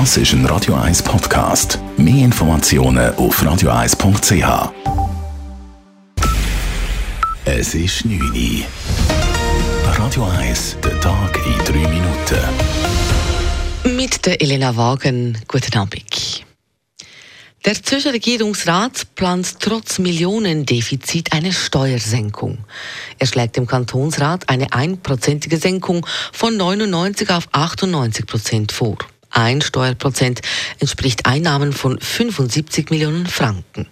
Das ist ein Radio 1 Podcast. Mehr Informationen auf radio1.ch. Es ist 9 Uhr. Radio 1, der Tag in 3 Minuten. Mit der Elena Wagen. Guten Abend. Der Zürcher Regierungsrat plant trotz Millionendefizit eine Steuersenkung. Er schlägt dem Kantonsrat eine einprozentige Senkung von 99 auf 98 Prozent vor. Ein Steuerprozent entspricht Einnahmen von 75 Millionen Franken.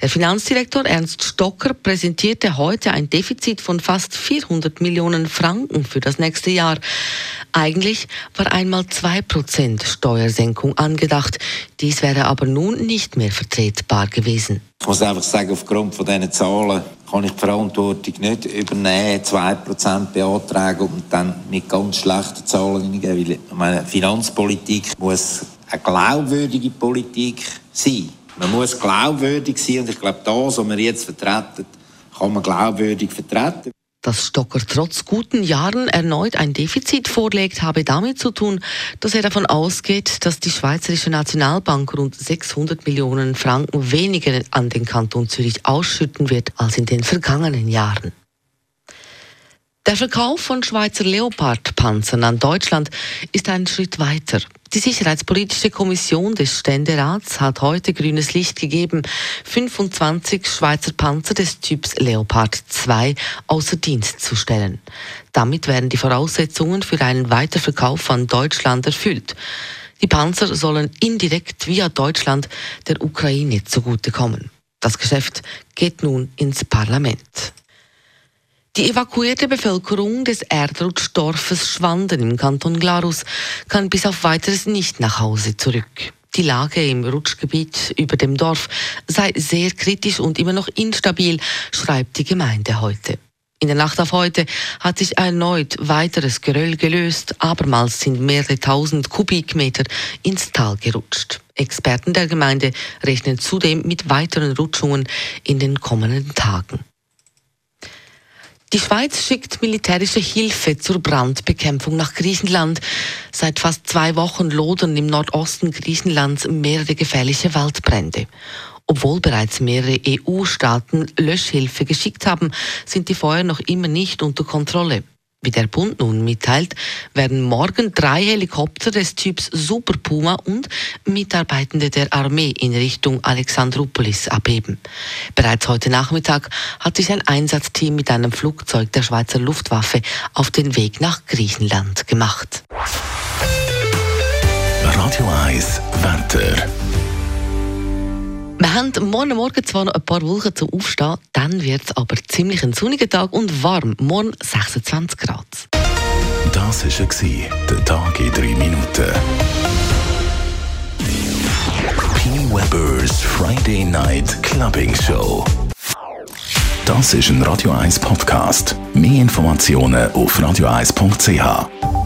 Der Finanzdirektor Ernst Stocker präsentierte heute ein Defizit von fast 400 Millionen Franken für das nächste Jahr. Eigentlich war einmal 2% Steuersenkung angedacht. Dies wäre aber nun nicht mehr vertretbar gewesen. Ich muss einfach sagen, aufgrund von diesen Zahlen kann ich die Verantwortung nicht übernehmen, 2% beantragen und dann mit ganz schlechten Zahlen hineingehen. Weil meine Finanzpolitik muss eine glaubwürdige Politik sein. Man muss glaubwürdig sein und ich glaube, das, was wir jetzt vertreten, kann man glaubwürdig vertreten. Dass Stocker trotz guten Jahren erneut ein Defizit vorlegt, habe damit zu tun, dass er davon ausgeht, dass die Schweizerische Nationalbank rund 600 Millionen Franken weniger an den Kanton Zürich ausschütten wird als in den vergangenen Jahren. Der Verkauf von Schweizer Leopard-Panzern an Deutschland ist ein Schritt weiter. Die Sicherheitspolitische Kommission des Ständerats hat heute grünes Licht gegeben, 25 Schweizer Panzer des Typs Leopard 2 außer Dienst zu stellen. Damit werden die Voraussetzungen für einen Weiterverkauf an Deutschland erfüllt. Die Panzer sollen indirekt via Deutschland der Ukraine zugutekommen. Das Geschäft geht nun ins Parlament. Die evakuierte Bevölkerung des Erdrutschdorfes Schwanden im Kanton Glarus kann bis auf weiteres nicht nach Hause zurück. Die Lage im Rutschgebiet über dem Dorf sei sehr kritisch und immer noch instabil, schreibt die Gemeinde heute. In der Nacht auf heute hat sich erneut weiteres Geröll gelöst. Abermals sind mehrere tausend Kubikmeter ins Tal gerutscht. Experten der Gemeinde rechnen zudem mit weiteren Rutschungen in den kommenden Tagen. Die Schweiz schickt militärische Hilfe zur Brandbekämpfung nach Griechenland. Seit fast zwei Wochen lodern im Nordosten Griechenlands mehrere gefährliche Waldbrände. Obwohl bereits mehrere EU-Staaten Löschhilfe geschickt haben, sind die Feuer noch immer nicht unter Kontrolle. Wie der Bund nun mitteilt, werden morgen drei Helikopter des Typs Super Puma und Mitarbeitende der Armee in Richtung Alexandroupolis abheben. Bereits heute Nachmittag hat sich ein Einsatzteam mit einem Flugzeug der Schweizer Luftwaffe auf den Weg nach Griechenland gemacht. Radio 1 Wetter. Haben morgen Morgen zwar noch ein paar Wolken zum Aufstehen, dann wird es aber ziemlich ein sonniger Tag und warm. Morgen 26 Grad. Das war der Tag in 3 Minuten. P. Weber's Friday Night Clubbing Show. Das ist ein Radio 1 Podcast. Mehr Informationen auf radio1.ch.